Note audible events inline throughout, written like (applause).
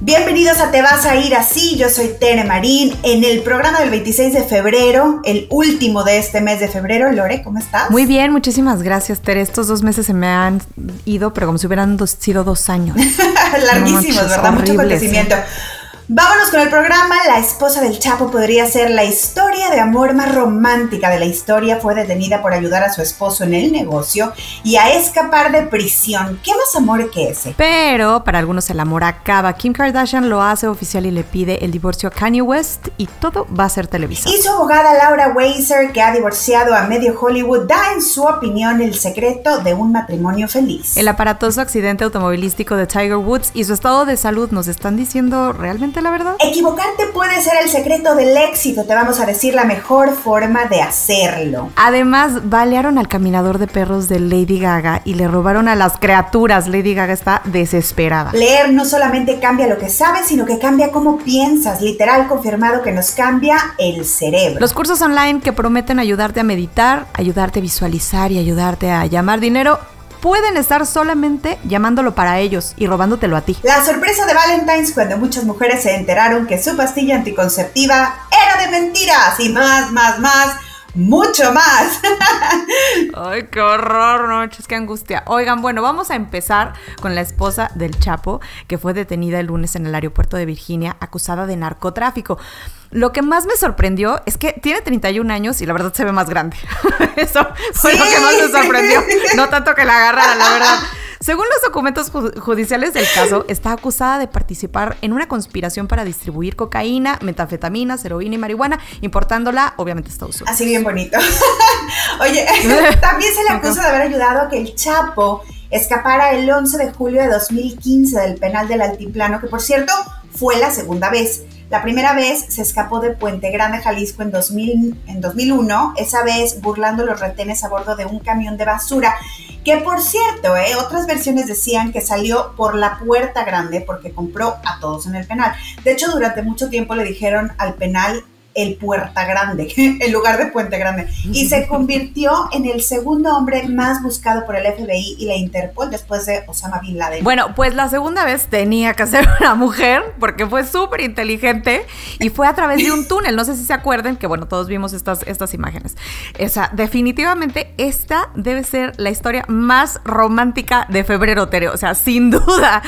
Bienvenidos a Te vas a ir así, yo soy Tere Marín, en el programa del 26 de febrero, el último de este mes de febrero. Lore, ¿cómo estás? Muy bien, muchísimas gracias Tere. Estos dos meses se me han ido, pero como si hubieran sido dos años. (laughs) Larguísimos, ¿verdad? Mucho acontecimiento. Vámonos con el programa. La esposa del Chapo podría ser la historia de amor más romántica de la historia. Fue detenida por ayudar a su esposo en el negocio y a escapar de prisión. ¿Qué más amor que ese? Pero para algunos el amor acaba. Kim Kardashian lo hace oficial y le pide el divorcio a Kanye West y todo va a ser televisado. Y su abogada Laura Weiser, que ha divorciado a medio Hollywood, da en su opinión el secreto de un matrimonio feliz. El aparatoso accidente automovilístico de Tiger Woods y su estado de salud nos están diciendo realmente la verdad? Equivocarte puede ser el secreto del éxito, te vamos a decir la mejor forma de hacerlo. Además, balearon al caminador de perros de Lady Gaga y le robaron a las criaturas. Lady Gaga está desesperada. Leer no solamente cambia lo que sabes, sino que cambia cómo piensas. Literal confirmado que nos cambia el cerebro. Los cursos online que prometen ayudarte a meditar, ayudarte a visualizar y ayudarte a llamar dinero pueden estar solamente llamándolo para ellos y robándotelo a ti. La sorpresa de Valentine's cuando muchas mujeres se enteraron que su pastilla anticonceptiva era de mentiras y más, más, más mucho más. Ay, qué horror, no, qué angustia. Oigan, bueno, vamos a empezar con la esposa del Chapo, que fue detenida el lunes en el aeropuerto de Virginia acusada de narcotráfico. Lo que más me sorprendió es que tiene 31 años y la verdad se ve más grande. (laughs) Eso fue lo que más me sorprendió. No tanto que la agarrara, la verdad. Según los documentos judiciales del caso, (laughs) está acusada de participar en una conspiración para distribuir cocaína, metafetaminas, heroína y marihuana, importándola, obviamente, a Estados Unidos. Así bien bonito. (laughs) Oye, (laughs) también se le acusa de haber ayudado a que el Chapo escapara el 11 de julio de 2015 del penal del Altiplano, que por cierto fue la segunda vez. La primera vez se escapó de Puente Grande, Jalisco, en, 2000, en 2001, esa vez burlando los retenes a bordo de un camión de basura, que por cierto, eh, otras versiones decían que salió por la puerta grande porque compró a todos en el penal. De hecho, durante mucho tiempo le dijeron al penal el Puerta Grande, (laughs) en lugar de Puente Grande, y se (laughs) convirtió en el segundo hombre más buscado por el FBI y la Interpol después de Osama Bin Laden. Bueno, pues la segunda vez tenía que ser (laughs) una mujer porque fue súper inteligente y fue a través de un túnel. No sé si se acuerdan que, bueno, todos vimos estas, estas imágenes. O sea, definitivamente esta debe ser la historia más romántica de febrero, Tere. O sea, sin duda.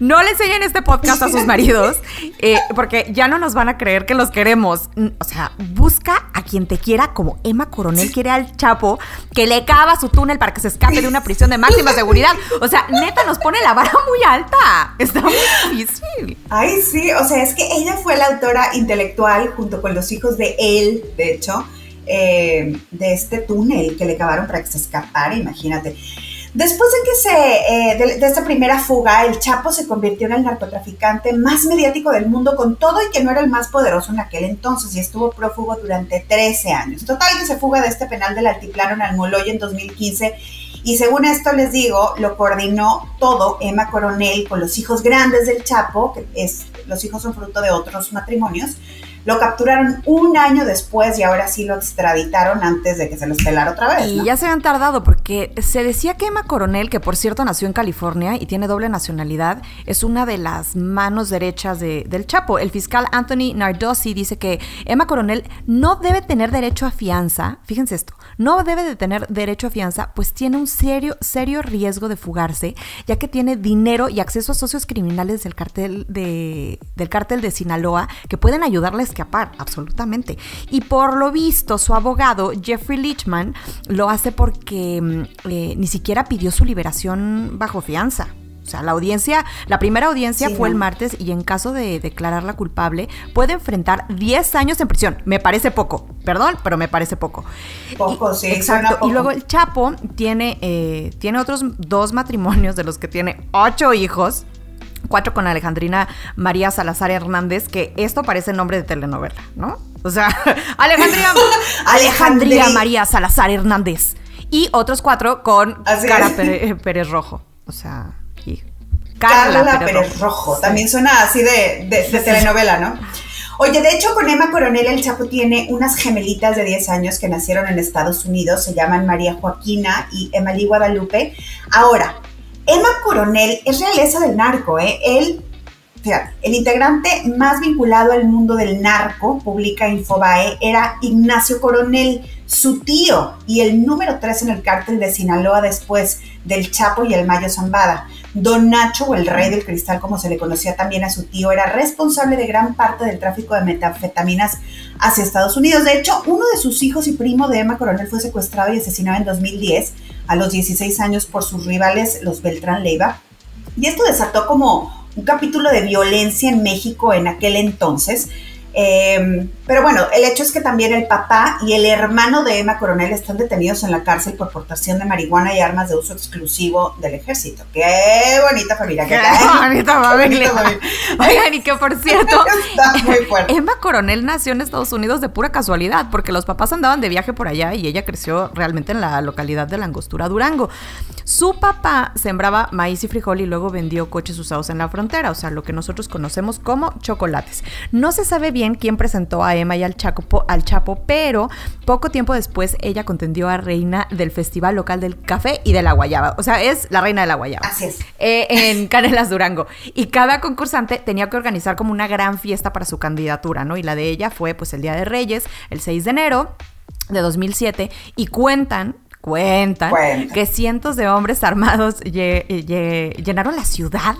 No le enseñen este podcast a sus maridos eh, porque ya no nos van a creer que los queremos o sea, busca a quien te quiera como Emma Coronel quiere al Chapo, que le cava su túnel para que se escape de una prisión de máxima (laughs) seguridad. O sea, neta nos pone la vara muy alta. Está muy difícil. Ay, sí, o sea, es que ella fue la autora intelectual junto con los hijos de él, de hecho, eh, de este túnel que le cavaron para que se escapara, imagínate. Después de que se, eh, de, esta primera fuga, el Chapo se convirtió en el narcotraficante más mediático del mundo con todo y que no era el más poderoso en aquel entonces y estuvo prófugo durante 13 años. Total que se fuga de este penal del altiplano en Almoloya en 2015 y según esto les digo, lo coordinó todo Emma Coronel con los hijos grandes del Chapo, que es, los hijos son fruto de otros matrimonios, lo capturaron un año después y ahora sí lo extraditaron antes de que se los pelara otra vez. Y ya se habían tardado porque se decía que Emma Coronel, que por cierto nació en California y tiene doble nacionalidad, es una de las manos derechas del Chapo. El fiscal Anthony Nardosi dice que Emma Coronel no debe tener derecho a fianza, fíjense esto, no debe de tener derecho a fianza, pues tiene un serio, serio riesgo de fugarse, ya que tiene dinero y acceso a socios criminales del cartel de, del cártel de Sinaloa que pueden ayudarles escapar, absolutamente. Y por lo visto, su abogado, Jeffrey Lichman, lo hace porque mm, eh, ni siquiera pidió su liberación bajo fianza. O sea, la audiencia, la primera audiencia fue el martes y en caso de declararla culpable puede enfrentar 10 años en prisión. Me parece poco, perdón, pero me parece poco. Poco, sí. Exacto. Y luego el Chapo tiene, eh, tiene otros dos matrimonios de los que tiene ocho hijos cuatro con Alejandrina María Salazar Hernández, que esto parece nombre de telenovela, ¿no? O sea, (laughs) Alejandría (laughs) María Salazar Hernández. Y otros cuatro con Cara eh, Pérez, Rojo. O sea, Carla, Pérez, Rojo. También suena así de, de telenovela, ¿no? Oye, de hecho con Emma Coronel el Chapo tiene unas gemelitas de 10 años que nacieron en Estados Unidos, se llaman María Joaquina y Emily Guadalupe. Ahora, Emma Coronel es realeza del narco, ¿eh? Él el integrante más vinculado al mundo del narco, publica Infobae, era Ignacio Coronel, su tío y el número tres en el cártel de Sinaloa después del Chapo y el Mayo Zambada. Don Nacho, o el rey del cristal, como se le conocía también a su tío, era responsable de gran parte del tráfico de metanfetaminas hacia Estados Unidos. De hecho, uno de sus hijos y primo de Emma Coronel fue secuestrado y asesinado en 2010 a los 16 años por sus rivales, los Beltrán Leiva. Y esto desató como un capítulo de violencia en México en aquel entonces. Eh, pero bueno, el hecho es que también el papá y el hermano de Emma Coronel están detenidos en la cárcel por portación de marihuana y armas de uso exclusivo del ejército. Qué bonita familia. Qué, (laughs) bonita familia. Oigan, y que por cierto, (laughs) (laughs) Emma Coronel nació en Estados Unidos de pura casualidad, porque los papás andaban de viaje por allá y ella creció realmente en la localidad de la Angostura, Durango. Su papá sembraba maíz y frijol y luego vendió coches usados en la frontera, o sea, lo que nosotros conocemos como chocolates. No se sabe bien quién presentó a Emma y al, Chapo, al Chapo, pero poco tiempo después ella contendió a reina del Festival Local del Café y de la Guayaba. O sea, es la reina de la Guayaba. Así es. Eh, en (laughs) Canelas, Durango. Y cada concursante tenía que organizar como una gran fiesta para su candidatura, ¿no? Y la de ella fue pues el Día de Reyes, el 6 de enero de 2007 y cuentan cuentan que cientos de hombres armados llenaron la ciudad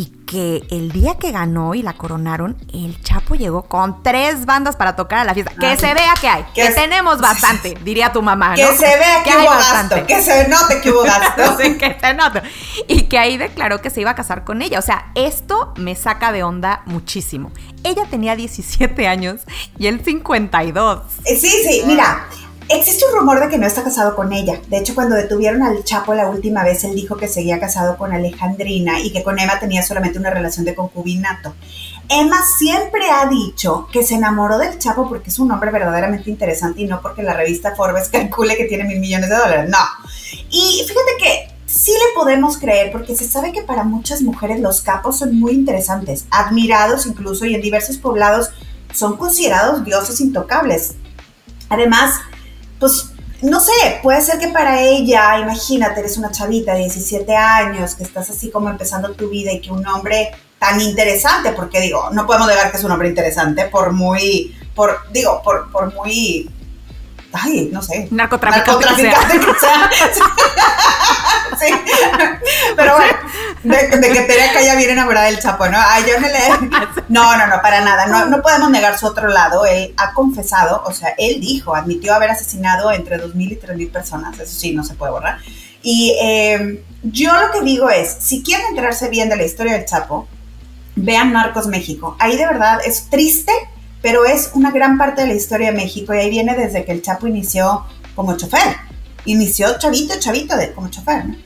y que el día que ganó y la coronaron, el Chapo llegó con tres bandas para tocar a la fiesta. Que se vea que hay, que, tenemos (laughs) bastante, diría tu mamá. Que se vea (laughs) que, hubo (laughs) gasto, que se note que hubo gasto. que se note. Y que ahí declaró que se iba a casar con ella. O sea, esto me saca de onda muchísimo. Ella tenía 17 años y él 52. Sí, sí, mira. Existe un rumor de que no está casado con ella. De hecho, cuando detuvieron al Chapo la última vez, él dijo que seguía casado con Alejandrina y que con Emma tenía solamente una relación de concubinato. Emma siempre ha dicho que se enamoró del Chapo porque es un hombre verdaderamente interesante y no porque la revista Forbes (laughs) calcule que tiene mil millones de dólares. No. Y fíjate que sí le podemos creer porque se sabe que para muchas mujeres los capos son muy interesantes, admirados incluso y en diversos poblados son considerados dioses intocables. Además, pues no sé, puede ser que para ella, imagínate, eres una chavita de 17 años, que estás así como empezando tu vida y que un hombre tan interesante, porque digo, no podemos negar que es un hombre interesante, por muy, por, digo, por, por muy ay, no sé. Narcotraficante. Narcotraficante que sea. (laughs) sí. De, que Tere ya viene enamorada del Chapo, ¿no? Ay, yo no le. No, no, no, para nada. No, no podemos negar su otro lado. Él ha confesado, o sea, él dijo, admitió haber asesinado entre 2.000 y 3.000 personas. Eso sí, no se puede borrar. Y eh, yo lo que digo es: si quieren enterarse bien de la historia del Chapo, vean Narcos México. Ahí de verdad es triste pero es una gran parte de la historia de México y ahí viene desde que el Chapo inició como chofer. Inició chavito, chavito de, como chofer, ¿no?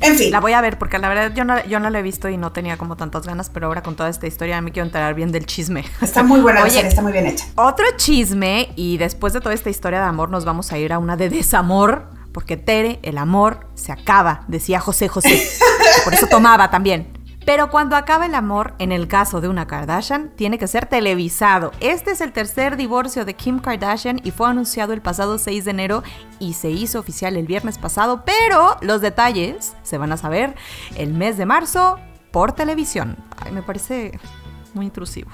En fin. La voy a ver porque la verdad yo no, yo no la he visto y no tenía como tantas ganas, pero ahora con toda esta historia me quiero enterar bien del chisme. Está muy buena la serie, está muy bien hecha. Otro chisme y después de toda esta historia de amor nos vamos a ir a una de desamor porque Tere, el amor se acaba, decía José José. Por eso tomaba también. Pero cuando acaba el amor, en el caso de una Kardashian, tiene que ser televisado. Este es el tercer divorcio de Kim Kardashian y fue anunciado el pasado 6 de enero y se hizo oficial el viernes pasado, pero los detalles se van a saber el mes de marzo por televisión. Ay, me parece muy intrusivo.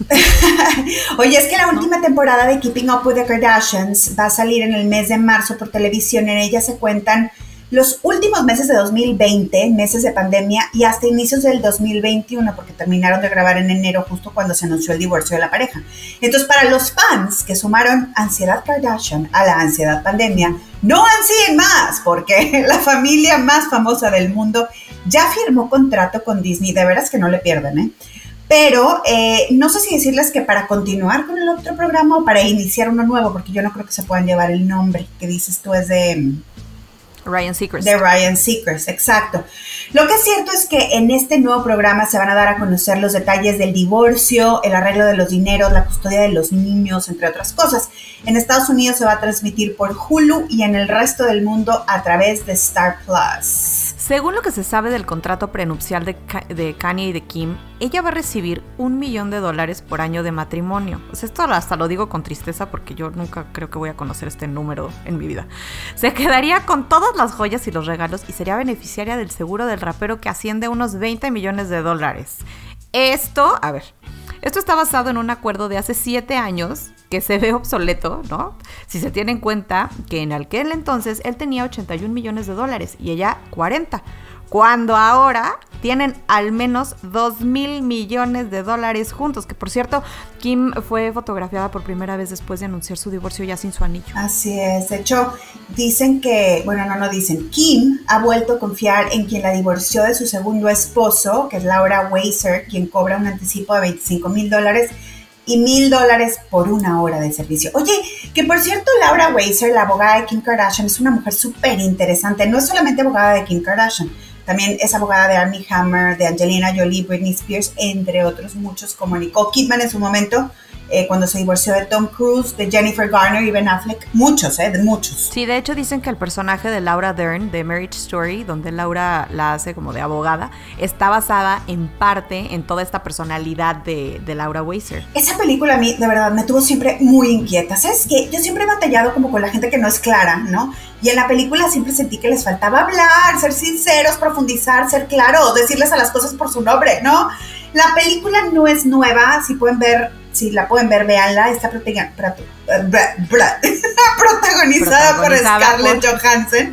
(laughs) Oye, es que la última temporada de Keeping Up with the Kardashians va a salir en el mes de marzo por televisión. En ella se cuentan los últimos meses de 2020, meses de pandemia, y hasta inicios del 2021, porque terminaron de grabar en enero justo cuando se anunció el divorcio de la pareja. Entonces, para los fans que sumaron ansiedad Kardashian a la ansiedad pandemia, no ansíen más, porque (laughs) la familia más famosa del mundo ya firmó contrato con Disney, de veras que no le pierden, ¿eh? Pero eh, no sé si decirles que para continuar con el otro programa o para iniciar uno nuevo, porque yo no creo que se puedan llevar el nombre que dices tú es de Ryan Seacrest. De Ryan Seacrest, exacto. Lo que es cierto es que en este nuevo programa se van a dar a conocer los detalles del divorcio, el arreglo de los dineros, la custodia de los niños, entre otras cosas. En Estados Unidos se va a transmitir por Hulu y en el resto del mundo a través de Star Plus. Según lo que se sabe del contrato prenupcial de, Kanye y de Kim, ella va a recibir un millón de dólares por año de matrimonio. Esto hasta lo digo con tristeza porque yo nunca creo que voy a conocer este número en mi vida. Se quedaría con todas las joyas y los regalos y sería beneficiaria del seguro del rapero que asciende a unos 20 millones de dólares. Esto, a ver, esto está basado en un acuerdo de hace siete años que se ve obsoleto, ¿no? Si se tiene en cuenta que en aquel entonces él tenía 81 millones de dólares y ella 40 cuando ahora tienen al menos 2 mil millones de dólares juntos, que por cierto, Kim fue fotografiada por primera vez después de anunciar su divorcio ya sin su anillo. Así es, de hecho, dicen que, bueno, no, no dicen, Kim ha vuelto a confiar en quien la divorció de su segundo esposo, que es Laura Weiser, quien cobra un anticipo de 25 mil dólares y mil dólares por una hora de servicio. Oye, que por cierto, Laura Weiser, la abogada de Kim Kardashian, es una mujer súper interesante, no es solamente abogada de Kim Kardashian, también es abogada de Armie Hammer, de Angelina Jolie, Britney Spears, entre otros muchos, como Nicole Kidman en su momento, eh, cuando se divorció de Tom Cruise, de Jennifer Garner y Ben Affleck. Muchos, ¿eh? De muchos. Sí, de hecho dicen que el personaje de Laura Dern, de Marriage Story, donde Laura la hace como de abogada, está basada en parte en toda esta personalidad de, de Laura Weiser. Esa película a mí, de verdad, me tuvo siempre muy inquieta. ¿Sabes qué? Yo siempre he batallado como con la gente que no es clara, ¿no? Y en la película siempre sentí que les faltaba hablar, ser sinceros, profundizar, ser claros, decirles a las cosas por su nombre, ¿no? La película no es nueva, si pueden ver si la pueden ver, véanla. Está (laughs) protagonizada, por Scarlett Johansson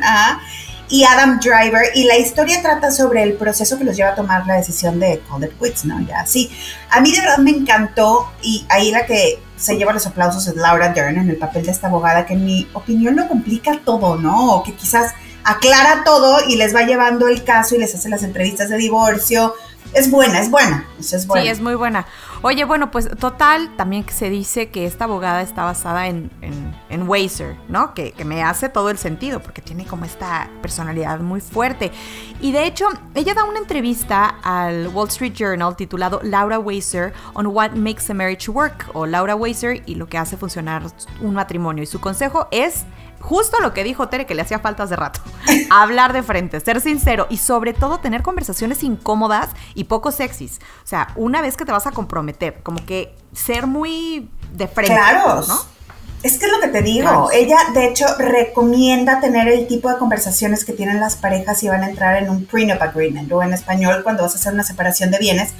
y Adam Driver. Y la historia trata sobre el proceso que los lleva a tomar la decisión de Call It Quits, ¿no? Ya, sí. A mí de verdad me encantó. Y ahí la que se lleva los aplausos es Laura Dern en el papel de esta abogada, que en mi opinión lo complica todo, ¿no? O que quizás aclara todo y les va llevando el caso y les hace las entrevistas de divorcio. Es buena, es buena. Es buena. Sí, es muy buena. Oye, bueno, pues total, también se dice que esta abogada está basada en, en, Weiser, ¿no? Que, que, me hace todo el sentido, porque tiene como esta personalidad muy fuerte. Y de hecho, ella da una entrevista al Wall Street Journal titulado Laura Weiser on What Makes a Marriage Work, o Laura Weiser y lo que hace funcionar un matrimonio. Y su consejo es justo lo que dijo Tere que le hacía falta hace rato. (laughs) Hablar de frente, ser sincero y sobre todo tener conversaciones incómodas y poco sexys. O sea, una vez que te vas a comprometer, como que ser muy de frente. Claro. ¿no? Es que es lo que te digo. Ella, de hecho, recomienda tener el tipo de conversaciones que tienen las parejas si van a entrar en un prenup agreement o en español cuando vas a hacer una separación de bienes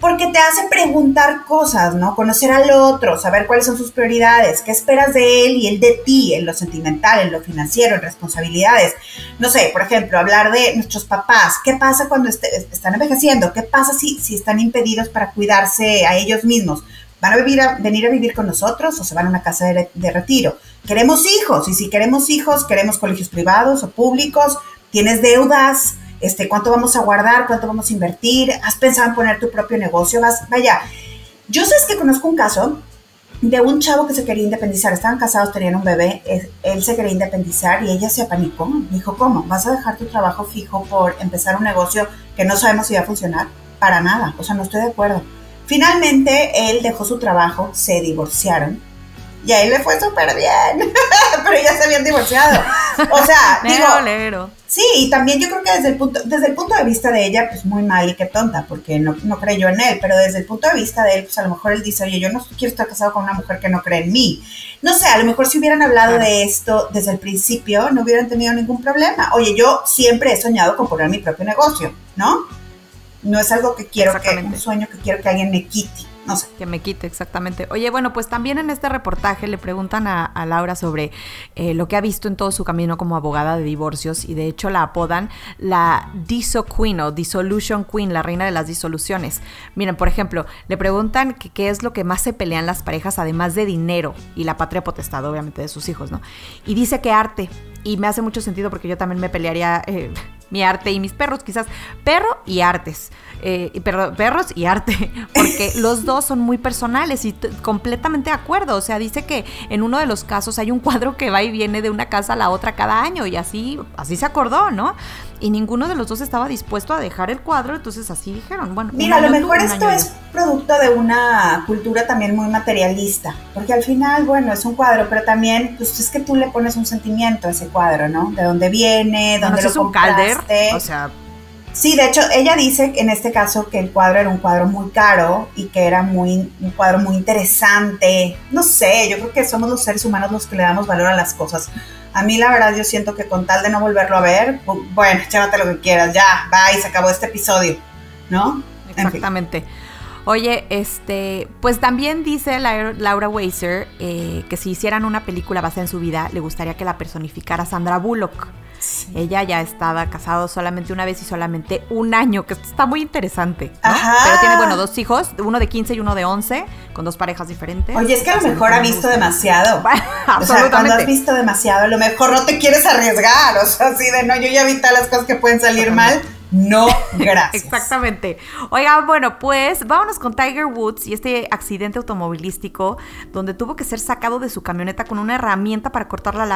porque te hace preguntar cosas, ¿no? Conocer al otro, saber cuáles son sus prioridades, qué esperas de él y él de ti, en lo sentimental, en lo financiero, en responsabilidades. No sé, por ejemplo, hablar de nuestros papás, qué pasa cuando este, están envejeciendo, qué pasa si, si están impedidos para cuidarse a ellos mismos. ¿Van a, venir a vivir con nosotros o se van a una casa de, de retiro? Queremos hijos y si queremos hijos, queremos colegios privados o públicos, tienes deudas, este, cuánto vamos a guardar, cuánto vamos a invertir, has pensado en poner tu propio negocio, vas, vaya, yo sé que conozco un caso de un chavo que se quería independizar, estaban casados, tenían un bebé, él se quería independizar y ella se apanicó, dijo, ¿cómo? ¿Vas a dejar tu trabajo fijo por empezar un negocio que no sabemos si va a funcionar? Para nada, o sea, no estoy de acuerdo. Finalmente, él dejó su trabajo, se divorciaron y a él le fue súper bien, (laughs) pero ya se habían divorciado. O sea, (laughs) digo, sí, y también yo creo que desde el punto, desde el punto de vista de ella, pues muy mal y qué tonta, porque no, no creyó en él, pero desde el punto de vista de él, pues a lo mejor él dice, oye, yo no quiero estar casado con una mujer que no cree en mí. No sé, a lo mejor si hubieran hablado de esto desde el principio, no hubieran tenido ningún problema. Oye, yo siempre he soñado con poner mi propio negocio, ¿no? No es algo que quiero que, un sueño que quiero que alguien me quite. No sé. Que me quite, exactamente. Oye, bueno, pues también en este reportaje le preguntan a, Laura sobre eh, lo que ha visto en todo su camino como abogada de divorcios y de hecho la apodan la Diso Queen o Dissolution Queen, la reina de las disoluciones. Miren, por ejemplo, le preguntan qué es lo que más se pelean las parejas además de dinero y la patria potestad, obviamente, de sus hijos, ¿no? Y dice que arte. Y me hace mucho sentido porque yo también me pelearía... Eh, (laughs) mi arte y mis perros, quizás perro y artes, eh, perros y arte, (laughs) porque los dos son muy personales y completamente de acuerdo. O sea, dice que en uno de los casos hay un cuadro que va y viene de una casa a la otra cada año y así, así se acordó, ¿no? Y ninguno de los dos estaba dispuesto a dejar el cuadro, entonces así dijeron, bueno. Mira, a lo mejor esto es producto de una cultura también muy materialista, porque al final, bueno, es un cuadro, pero también, pues es que tú le pones un sentimiento a ese cuadro, ¿no? De dónde viene, dónde lo es un calder este, o sea... Sí, de hecho, ella dice en este caso que el cuadro era un cuadro muy caro y que era muy, un cuadro muy interesante. No sé, yo creo que somos los seres humanos los que le damos valor a las cosas. A mí la verdad yo siento que con tal de no volverlo a ver, bueno, (laughs) llévate lo que quieras, ya, bye, se acabó este episodio, ¿no? Exactamente. Oye, este, pues también dice Laura Weiser eh, que si hicieran una película basada en su vida, le gustaría que la personificara Sandra Bullock. Ella ya estaba casado solamente una vez y solamente un año, que está muy interesante. Pero tiene, bueno, dos hijos, uno de 15 y uno de 11, con dos parejas diferentes. Oye, es que a lo mejor ha visto demasiado. (laughs) o sea, cuando has visto demasiado, a lo mejor no te quieres arriesgar. O sea, así de no, yo ya vi todas las cosas que pueden salir mal no, (laughs) gracias. Exactamente. Oiga, bueno, pues vámonos con Tiger Woods y este accidente automovilístico donde tuvo que ser sacado de su camioneta con una herramienta para cortar la,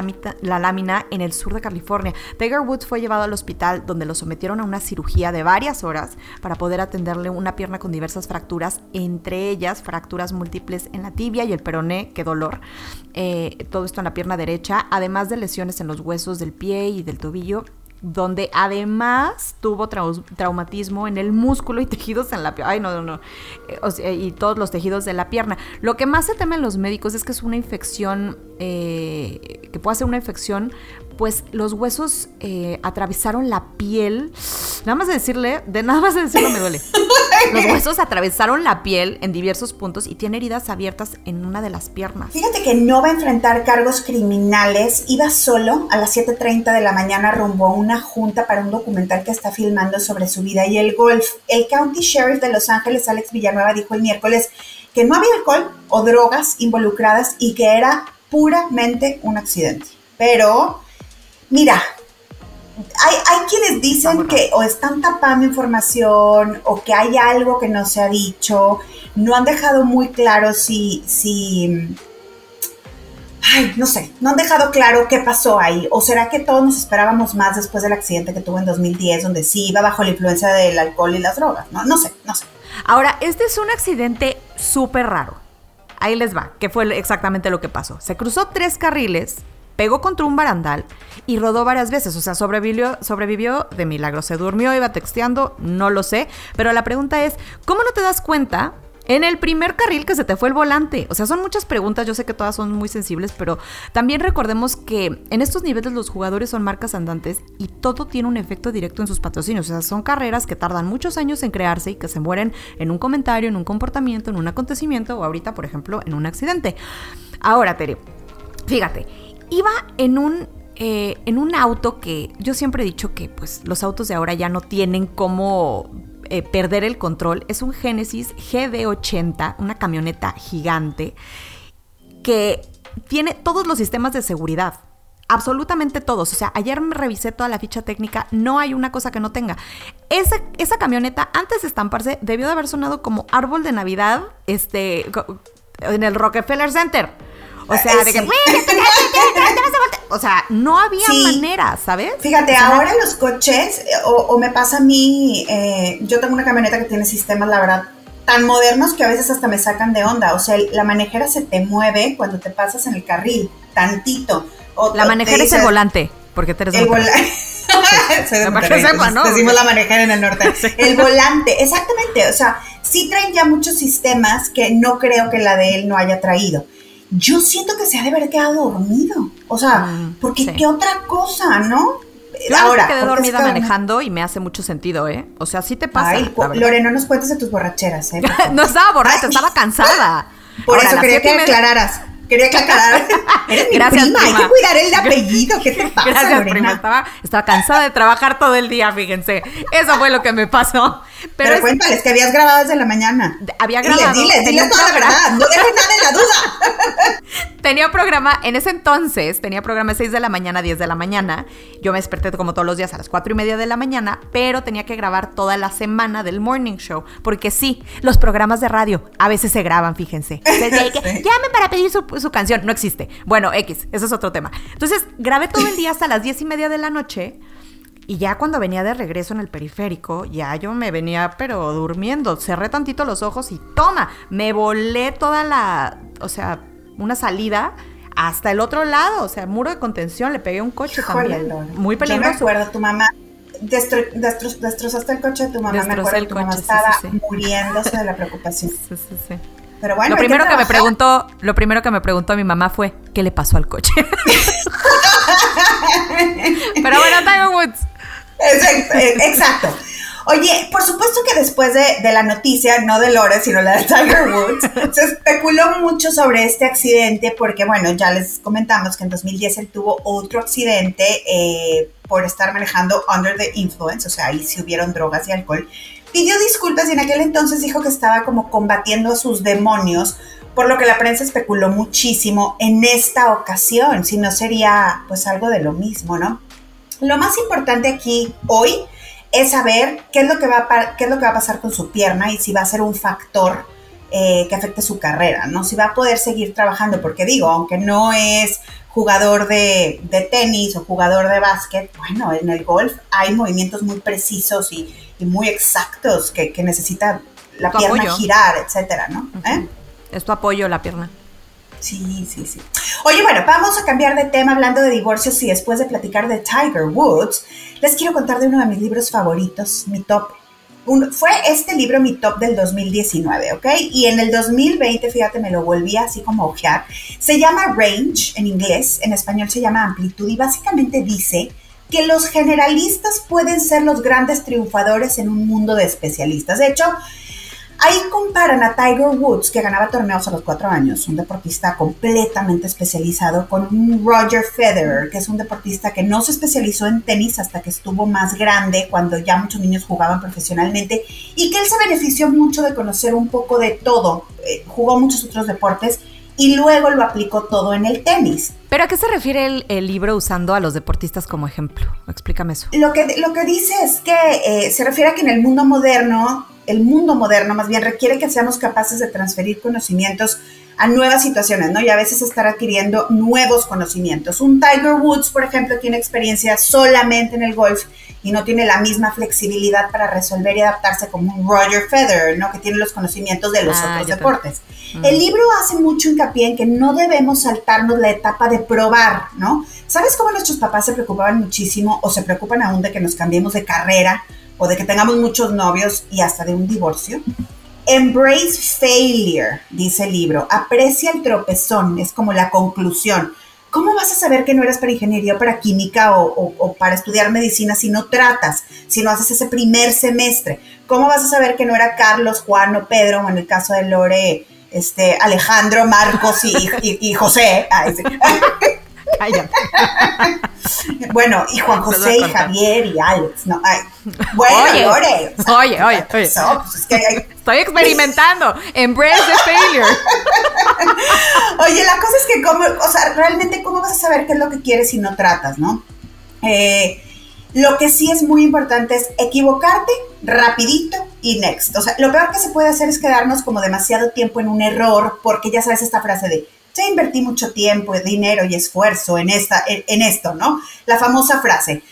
la lámina en el sur de California. Tiger Woods fue llevado al hospital donde lo sometieron a una cirugía de varias horas para poder atenderle una pierna con diversas fracturas, entre ellas fracturas múltiples en la tibia y el peroné, qué dolor. Eh, todo esto en la pierna derecha, además de lesiones en los huesos del pie y del tobillo donde además tuvo traumatismo en el músculo y (laughs) tejidos en la pierna. Ay, no, no, no. Eh, y todos los tejidos de la pierna. Lo que más se temen los médicos es que es una infección, eh, que puede ser una infección pues los huesos eh, atravesaron la piel. Nada más de decirle, de nada más de decirlo me duele. (laughs) Los huesos atravesaron la piel en diversos puntos y tiene heridas abiertas en una de las piernas. Fíjate que no va a enfrentar cargos criminales. Iba solo a las 7.30 de la mañana rumbo a una junta para un documental que está filmando sobre su vida y el golf. El County Sheriff de Los Ángeles, Alex Villanueva, dijo el miércoles que no había alcohol o drogas involucradas y que era puramente un accidente. Pero Mira, hay, quienes dicen que o están tapando información o que hay algo que no se ha dicho. No han dejado muy claro si, si, ay, no sé, no han dejado claro qué pasó ahí. ¿O será que todos nos esperábamos más después del accidente que tuvo en 2010, donde sí iba bajo la influencia del alcohol y las drogas? No, no sé, no sé. Ahora, este es un accidente súper raro. Ahí les va, que fue exactamente lo que pasó. Se cruzó tres carriles pegó contra un barandal y rodó varias veces. O sea, sobrevivió, sobrevivió de milagro. Se durmió, iba texteando, no lo sé. Pero la pregunta es, ¿cómo no te das cuenta en el primer carril que se te fue el volante. O sea, son muchas preguntas, yo sé que todas son muy sensibles, pero también recordemos que en estos niveles los jugadores son marcas andantes y todo tiene un efecto directo en sus patrocinios. O sea, son carreras que tardan muchos años en crearse y que se mueren en un comentario, en un comportamiento, en un acontecimiento o ahorita, por ejemplo, en un accidente. Ahora, Tere, fíjate, iba en un, eh, en un auto que yo siempre he dicho que pues los autos de ahora ya no tienen cómo eh, perder el control. Es un Genesis GD80, una camioneta gigante que tiene todos los sistemas de seguridad. Absolutamente todos. O sea, ayer me revisé toda la ficha técnica, no hay una cosa que no tenga. Esa, esa camioneta, antes de estamparse, debió de haber sonado como árbol de Navidad este, en el Rockefeller Center. O sea, de que. O sea, no había manera, ¿sabes? Fíjate, ahora los coches, o, me pasa a mí, eh, yo tengo una camioneta que tiene sistemas, la verdad, tan modernos que a veces hasta me sacan de onda. O sea, la manejera se te mueve cuando te pasas en el carril, tantito. la manejera es el volante, porque te eres El volante. (laughs) Decimos la manejera en el norte. (laughs) El volante, exactamente. O sea, sí traen ya muchos sistemas que no creo que la de él no haya traído yo siento que se ha de haber quedado dormido. O sea, mm, porque qué otra cosa, ¿no? Yo Ahora, quedé dormida manejando y me hace mucho sentido, ¿eh? O sea, sí te pasa. Ay, Lore, no nos cuentes de tus borracheras, ¿eh? (laughs) no estaba borracha, estaba cansada. (laughs) Por eso quería que aclararas. Quería que aclarar. Eres mi Gracias, prima. Hay que cuidar el apellido. ¿Qué te (laughs) pasa, Gracias, prima. Estaba, estaba cansada de trabajar todo el día, fíjense. Eso fue lo que me pasó. Pero, cuéntales que habías grabado desde la mañana. Había grabado. Dile, dile, dile toda la verdad. No dejes nada en la duda. (laughs) tenía programa, en ese entonces, tenía programa 6 de la mañana, 10 de la mañana. Yo me desperté como todos los días a las 4 y media de la mañana, pero tenía que grabar toda la semana del morning show. Porque sí, los programas de radio a veces se graban, fíjense. (laughs) Llame para pedir su, su canción. No existe. Bueno, X, eso es otro tema. Entonces, grabé todo el día hasta las 10 y media de la noche. Y ya cuando venía de regreso en el periférico, ya yo me venía pero durmiendo. Cerré tantito los ojos y toma, me volé toda la, o sea, una salida hasta el otro lado, o sea, muro de contención, le pegué un coche también. Muy peligroso. Yo me acuerdo, tu mamá, destrozaste el coche de tu mamá, me acuerdo que tu mamá estaba muriéndose de la preocupación. (laughs) Sí, sí, sí. Pero bueno, lo primero que, me preguntó, lo primero que me preguntó mi mamá fue, ¿qué le pasó al coche? (laughs) (laughs) Pero bueno, Tiger Woods. Exacto, eh, exacto. Oye, por supuesto que después de, la noticia, no de Lore, sino la de Tiger Woods, (laughs) se especuló mucho sobre este accidente porque, bueno, ya les comentamos que en 2010 él tuvo otro accidente eh, por estar manejando under the influence, o sea, ahí sí hubieron drogas y alcohol. Pidió disculpas y en aquel entonces dijo que estaba como combatiendo a sus demonios, por lo que la prensa especuló muchísimo en esta ocasión, si no sería pues algo de lo mismo, ¿no? Lo más importante aquí hoy es saber qué es lo que va a, qué es lo que va a pasar con su pierna y si va a ser un factor eh, que afecte su carrera, ¿no? Si va a poder seguir trabajando, porque digo, aunque no es jugador de, tenis o jugador de básquet, bueno, en el golf hay movimientos muy precisos y, muy exactos que, necesita la pierna girar, etcétera, ¿no? ¿Eh? Es tu apoyo la pierna. Sí, sí, sí. Oye, bueno, vamos a cambiar de tema hablando de divorcios y después de platicar de Tiger Woods, les quiero contar de uno de mis libros favoritos, mi top. fue este libro mi top del 2019, ¿ok? Y en el 2020, fíjate, me lo volví así como ojear. Se llama Range en inglés, en español se llama Amplitud y básicamente dice que los generalistas pueden ser los grandes triunfadores en un mundo de especialistas. De hecho, Ahí comparan a Tiger Woods, que ganaba torneos a los cuatro años, un deportista completamente especializado, con un Roger Federer, que es un deportista que no se especializó en tenis hasta que estuvo más grande, cuando ya muchos niños jugaban profesionalmente, y que él se benefició mucho de conocer un poco de todo. Eh, jugó muchos otros deportes y luego lo aplicó todo en el tenis. ¿Pero a qué se refiere el, libro usando a los deportistas como ejemplo? Explícame eso. Lo que, lo que dice es que eh, se refiere a que en el mundo moderno el mundo moderno más bien requiere que seamos capaces de transferir conocimientos a nuevas situaciones, ¿no? Y a veces estar adquiriendo nuevos conocimientos. Un Tiger Woods, por ejemplo, tiene experiencia solamente en el golf y no tiene la misma flexibilidad para resolver y adaptarse como un Roger Federer, ¿no? Que tiene los conocimientos de los ah, otros deportes. Mm. El libro hace mucho hincapié en que no debemos saltarnos la etapa de probar, ¿no? ¿Sabes cómo nuestros papás se preocupaban muchísimo o se preocupan aún de que nos cambiemos de carrera? O de que tengamos muchos novios y hasta de un divorcio. Embrace failure, dice el libro. Aprecia el tropezón, es como la conclusión. ¿Cómo vas a saber que no eres para ingeniería para química o, para estudiar medicina si no tratas, si no haces ese primer semestre? ¿Cómo vas a saber que no era Carlos, Juan o Pedro, o en el caso de Lore, este, Alejandro, Marcos y, y, José? (laughs) (laughs) bueno, y Juan José y Javier y Alex, ¿no? Bueno, oye, Lore, oye, oye, pues Estoy experimentando. Embrace the failure. (laughs) oye, la cosa es que, cómo, o sea, realmente, ¿cómo vas a saber qué es lo que quieres si no tratas, no? Eh, lo que sí es muy importante es equivocarte rapidito y next. O sea, lo peor que se puede hacer es quedarnos como demasiado tiempo en un error, porque ya sabes esta frase de ya invertí mucho tiempo, dinero y esfuerzo en, esta, en, esto, ¿no? La famosa frase,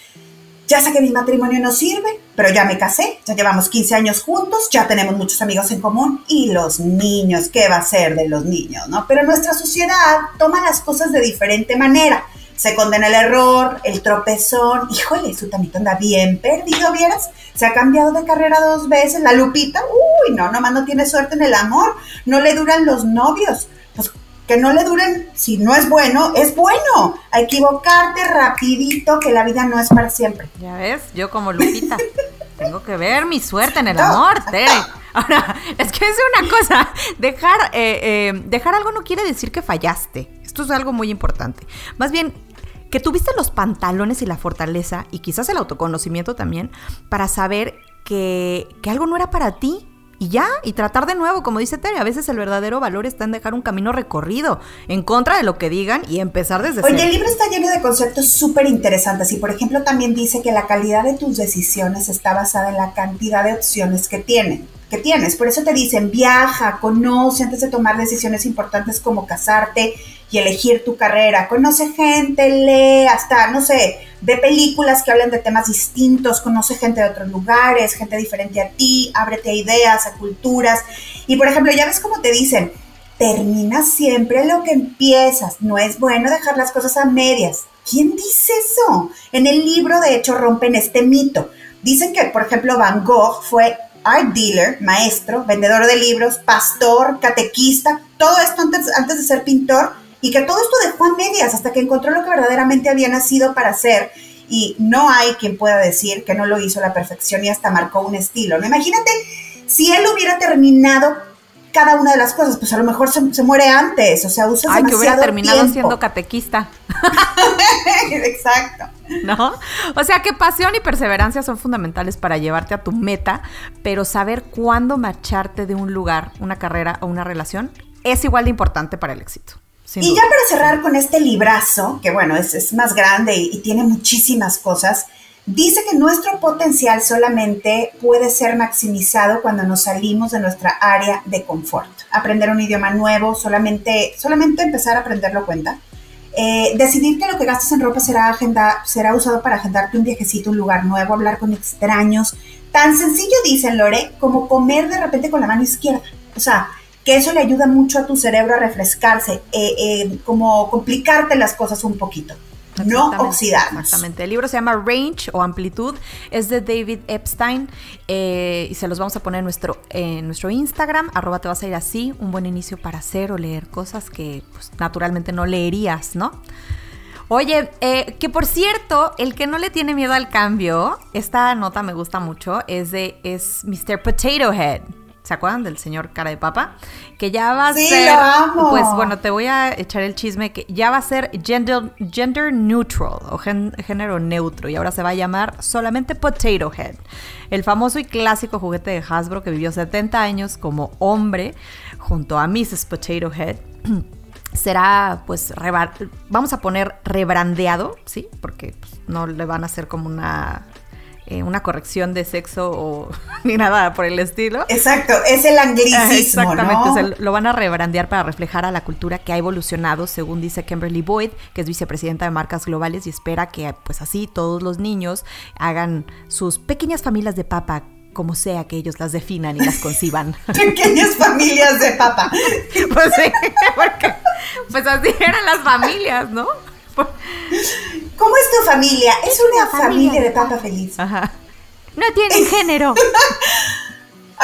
ya sé que mi matrimonio no sirve, pero ya me casé, ya llevamos 15 años juntos, ya tenemos muchos amigos en común y los niños, ¿qué va a ser de los niños, no? Pero nuestra sociedad toma las cosas de diferente manera. Se condena el error, el tropezón. Híjole, su tamito anda bien perdido, ¿vieras? Se ha cambiado de carrera dos veces. La Lupita, uy, no, nomás no tiene suerte en el amor. No le duran los novios. Que no le duren, si no es bueno, es bueno. A equivocarte rapidito, que la vida no es para siempre. Ya ves, yo como Lupita, (laughs) tengo que ver mi suerte en el amor, Tere. Ahora, es que es una cosa, dejar, eh, eh, dejar algo no quiere decir que fallaste. Esto es algo muy importante. Más bien, que tuviste los pantalones y la fortaleza, y quizás el autoconocimiento también, para saber que, que algo no era para ti y ya, y tratar de nuevo, como dice Tere, a veces el verdadero valor está en dejar un camino recorrido en contra de lo que digan y empezar desde Oye, el libro está lleno de conceptos súper interesantes y, por ejemplo, también dice que la calidad de tus decisiones está basada en la cantidad de opciones que tienen que tienes. Por eso te dicen, viaja, conoce antes de tomar decisiones importantes como casarte y elegir tu carrera. Conoce gente, lee, hasta, no sé, ve películas que hablan de temas distintos, conoce gente de otros lugares, gente diferente a ti, ábrete a ideas, a culturas. Y por ejemplo, ya ves cómo te dicen, termina siempre lo que empiezas. No es bueno dejar las cosas a medias. ¿Quién dice eso? En el libro, de hecho, rompen este mito. Dicen que, por ejemplo, Van Gogh fue art dealer, maestro, vendedor de libros, pastor, catequista, todo esto antes, antes de ser pintor, y que todo esto dejó a medias hasta que encontró lo que verdaderamente había nacido para hacer. Y no hay quien pueda decir que no lo hizo a la perfección y hasta marcó un estilo. ¿no? Imagínate si él hubiera terminado cada una de las cosas, pues a lo mejor se, muere antes, o sea, usa Ay, que hubiera terminado siendo catequista. (laughs) Exacto. ¿No? O sea que pasión y perseverancia son fundamentales para llevarte a tu meta, pero saber cuándo marcharte de un lugar, una carrera o una relación es igual de importante para el éxito. Y ya para cerrar con este librazo, que bueno, es, más grande y tiene muchísimas cosas, Dice que nuestro potencial solamente puede ser maximizado cuando nos salimos de nuestra área de confort. Aprender un idioma nuevo, solamente, solamente empezar a aprenderlo cuenta. Eh, decidir que lo que gastas en ropa será, agenda, será usado para agendarte un viajecito, un lugar nuevo, hablar con extraños. Tan sencillo, dicen Lore, como comer de repente con la mano izquierda. O sea, que eso le ayuda mucho a tu cerebro a refrescarse, eh, eh, como complicarte las cosas un poquito no oxidar. Exactamente. El libro se llama Range o Amplitud, es de David Epstein eh, y se los vamos a poner en nuestro, en nuestro Instagram, arroba te vas a ir así, un buen inicio para hacer o leer cosas que pues, naturalmente no leerías, ¿no? Oye, eh, que por cierto, el que no le tiene miedo al cambio, esta nota me gusta mucho, es de es Mr. Potato Head. ¿Se acuerdan del señor cara de papa? Que ya va a ser. Pues bueno, te voy a echar el chisme que ya va a ser gender, gender neutral o género neutro y ahora se va a llamar solamente Potato Head. El famoso y clásico juguete de Hasbro que vivió 70 años como hombre junto a Mrs. Potato Head. (clears throat) será pues vamos a poner rebrandeado, ¿sí? Porque pues, no le van a hacer como una eh, una corrección de sexo o (laughs) ni nada por el estilo. Exacto, es el anglicismo. Exactamente, lo van a rebrandear para reflejar a la cultura que ha evolucionado, según dice Kimberly Boyd, que es vicepresidenta de marcas globales y espera que pues así todos los niños hagan sus pequeñas familias de papa como sea que ellos las definan y las (laughs) conciban. (laughs) Pequeñas familias de papa. Pues sí, porque pues así eran las familias, ¿no? (laughs) ¿Cómo es tu familia? Es, una, familia, de papa feliz. Ajá. No tiene género. (laughs)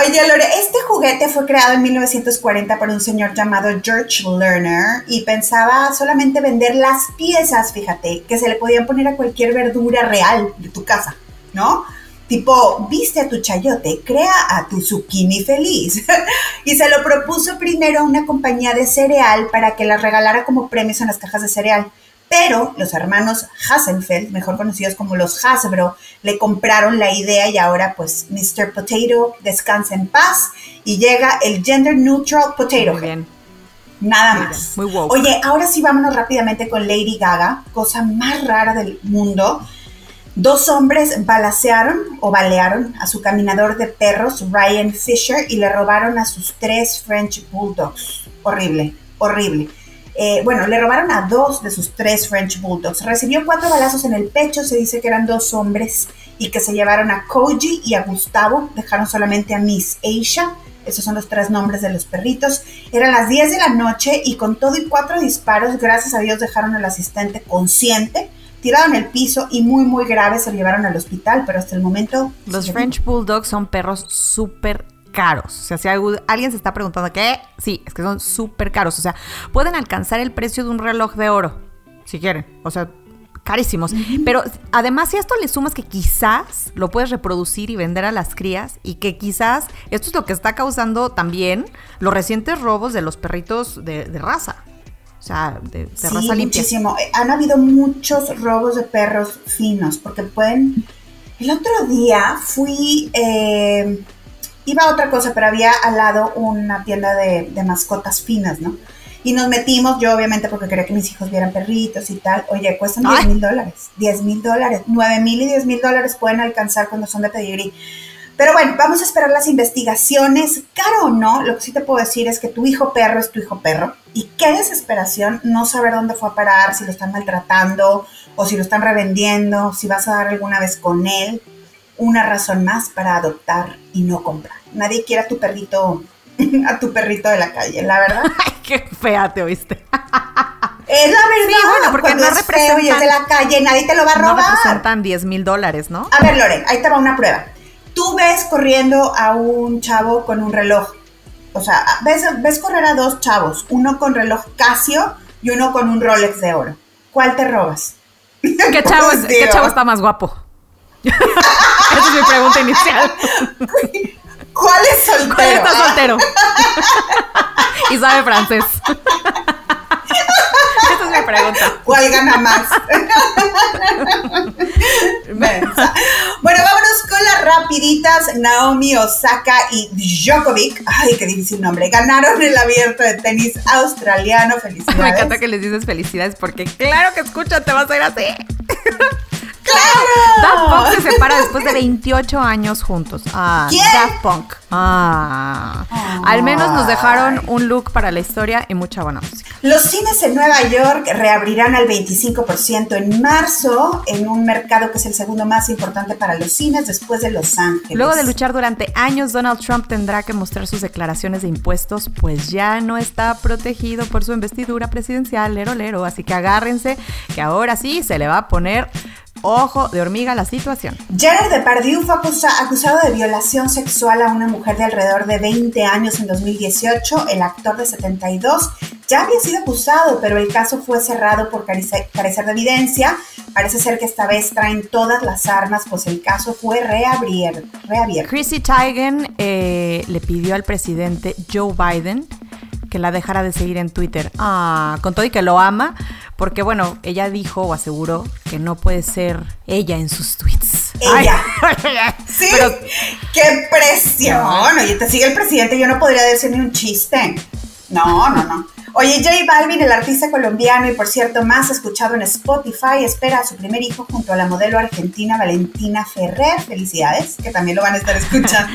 Oye, Lore, este juguete fue creado en 1940 por un señor llamado George Lerner y pensaba solamente vender las piezas, fíjate, que se le podían poner a cualquier verdura real de tu casa, ¿no? Tipo, viste a tu chayote, crea a tu zucchini feliz. (laughs) y se lo propuso primero a una compañía de cereal para que la regalara como premios en las cajas de cereal. Pero los hermanos Hasselfeld, mejor conocidos como los Hasbro, le compraron la idea y ahora pues Mr. Potato descansa en paz y llega el Gender Neutral Potato Bien. Nada más. Muy wow. Oye, ahora sí vámonos rápidamente con Lady Gaga, cosa más rara del mundo. Dos hombres balacearon o balearon a su caminador de perros, Ryan Fisher, y le robaron a sus tres French Bulldogs. Horrible, horrible. Eh, bueno, le robaron a dos de sus tres French Bulldogs. Recibió cuatro balazos en el pecho, se dice que eran dos hombres y que se llevaron a Koji y a Gustavo, dejaron solamente a Miss Asia. Esos son los tres nombres de los perritos. Eran las 10 de la noche y con todo y cuatro disparos, gracias a Dios dejaron al asistente consciente tiraron el piso y muy muy grave se lo llevaron al hospital, pero hasta el momento... Los French Bulldogs son perros súper caros. O sea, si alguien se está preguntando qué, sí, es que son súper caros. O sea, pueden alcanzar el precio de un reloj de oro, si quieren. O sea, carísimos. Pero además, si a esto le sumas que quizás lo puedes reproducir y vender a las crías y que quizás esto es lo que está causando también los recientes robos de los perritos de, raza. O sea, de, raza limpia. Muchísimo. Eh, han habido muchos robos de perros finos porque pueden... El otro día fui... Eh, iba a otra cosa, pero había al lado una tienda de, mascotas finas, ¿no? Y nos metimos, yo obviamente porque quería que mis hijos vieran perritos y tal. Oye, cuestan 10 mil dólares. 10 mil dólares. 9 mil y 10 mil dólares pueden alcanzar cuando son de pedigrí. Pero bueno, vamos a esperar las investigaciones. Caro o no, lo que sí te puedo decir es que tu hijo perro es tu hijo perro. Y qué desesperación no saber dónde fue a parar, si lo están maltratando o si lo están revendiendo, si vas a dar alguna vez con él. Una razón más para adoptar y no comprar. Nadie quiere a tu perrito (laughs) a tu perrito de la calle, la verdad. (laughs) Ay, qué fea te oíste. Es la verdad. Sí, bueno, porque cuando no es feo y es de la calle, nadie te lo va a No robar. representan 10 mil dólares, ¿no? A ver, Lore, ahí te va una prueba. Tú ves corriendo a un chavo con un reloj. O sea, ves, ves correr a dos chavos, uno con reloj Casio y uno con un Rolex de oro. ¿Cuál te robas? ¿Qué (laughs) chavo, es- ¿qué chavo está más guapo? Esa es mi pregunta inicial. ¿Cuál es soltero? ¿Cuál está soltero? (laughs) y sabe francés. Esa es mi pregunta. ¿Cuál gana más? Bueno, vámonos con las rapiditas. Naomi Osaka y Djokovic, ay, qué difícil nombre, ganaron el abierto de tenis australiano. Felicidades. Me encanta que les dices felicidades porque claro que escucha, te vas a ir así. ¡Claro! Daft Punk se separa después de 28 años juntos. Ah. Daft Punk. Ah. Al menos nos dejaron un look para la historia y mucha buena música. Los cines en Nueva York reabrirán al 25% en marzo, en un mercado que es el segundo más importante para los cines después de Los Ángeles. Luego de luchar durante años, Donald Trump tendrá que mostrar sus declaraciones de impuestos, pues ya no está protegido por su investidura presidencial, lero lero. Así que agárrense, que ahora sí se le va a poner ojo de hormiga la situación. Gerard Depardieu fue acusa- acusado de violación sexual a una mujer de alrededor de 20 años en 2018. El actor de 72 ya había sido acusado, pero el caso fue cerrado por carece- carecer de evidencia. Parece ser que esta vez traen todas las armas, pues el caso fue reabrier- reabierto. Chrissy Teigen eh, le pidió al presidente Joe Biden que la dejara de seguir en Twitter. Ah, con todo y que lo ama, porque bueno, ella dijo o aseguró que no puede ser ella en sus tweets. Ella. Ay, (laughs) Sí, pero qué presión. Oye, te sigue el presidente, yo no podría decir ni un chiste. No, no, no. Oye, J Balvin, el artista colombiano y por cierto más escuchado en Spotify, espera a su primer hijo junto a la modelo argentina Valentina Ferrer. Felicidades, que también lo van a estar escuchando.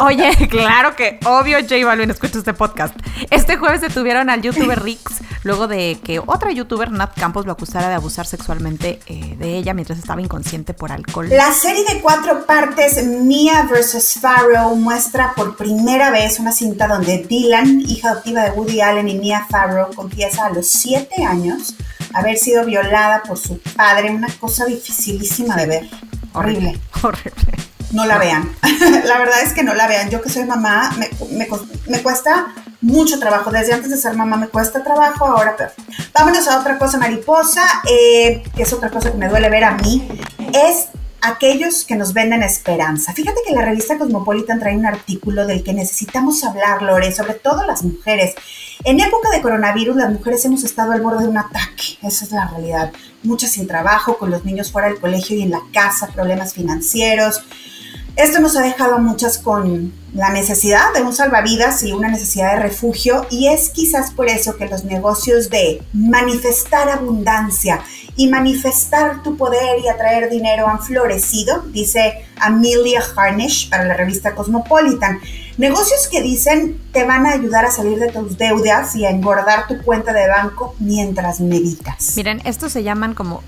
Oye, claro que obvio J Balvin escucha este podcast. Este jueves detuvieron al youtuber Rix luego de que otra youtuber, Nat Campos, lo acusara de abusar sexualmente eh, de ella mientras estaba inconsciente por alcohol. La serie de cuatro partes, Mia vs. Farrow, muestra por primera vez una cinta donde Dylan, hija adoptiva de Woody Allen y Mia Farrow, confiesa a los siete años haber sido violada por su padre. Una cosa dificilísima de ver. Horrible. Horrible. No la vean. (laughs) la verdad es que no la vean. Yo que soy mamá, me, me me cuesta mucho trabajo. Desde antes de ser mamá me cuesta trabajo, ahora peor. Vámonos a otra cosa mariposa, eh, que es otra cosa que me duele ver a mí. Es aquellos que nos venden esperanza. Fíjate que la revista Cosmopolitan trae un artículo del que necesitamos hablar, Lore, sobre todo las mujeres. En época de coronavirus, las mujeres hemos estado al borde de un ataque. Esa es la realidad. Muchas sin trabajo, con los niños fuera del colegio y en la casa, problemas financieros. Esto nos ha dejado a muchas con la necesidad de un salvavidas y una necesidad de refugio y es quizás por eso que los negocios de manifestar abundancia y manifestar tu poder y atraer dinero han florecido, dice Amelia Harnish para la revista Cosmopolitan. Negocios que dicen te van a ayudar a salir de tus deudas y a engordar tu cuenta de banco mientras meditas. Miren, estos se llaman como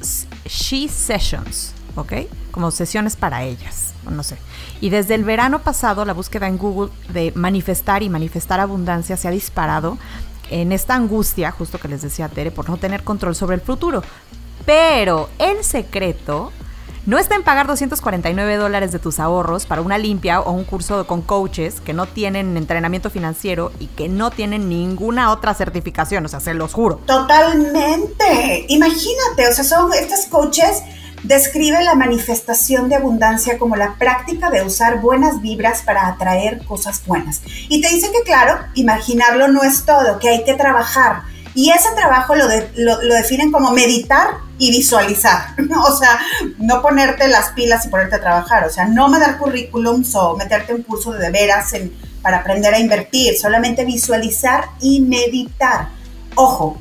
She Sessions, ¿ok? Como sesiones para ellas, no sé. Y desde el verano pasado la búsqueda en Google de manifestar y manifestar abundancia se ha disparado en esta angustia, justo que les decía Tere, por no tener control sobre el futuro. Pero el secreto no está en pagar 249 dólares de tus ahorros para una limpia o un curso con coaches que no tienen entrenamiento financiero y que no tienen ninguna otra certificación, o sea, se los juro. Totalmente. Imagínate, o sea, son estos coaches describen la manifestación de abundancia como la práctica de usar buenas vibras para atraer cosas buenas. Y te dicen que, claro, imaginarlo no es todo, que hay que trabajar. Y ese trabajo lo, lo, definen como meditar y visualizar. (laughs) O sea, no ponerte las pilas y ponerte a trabajar. O sea, no mandar currículums o meterte en curso de veras en- para aprender a invertir. Solamente visualizar y meditar. Ojo,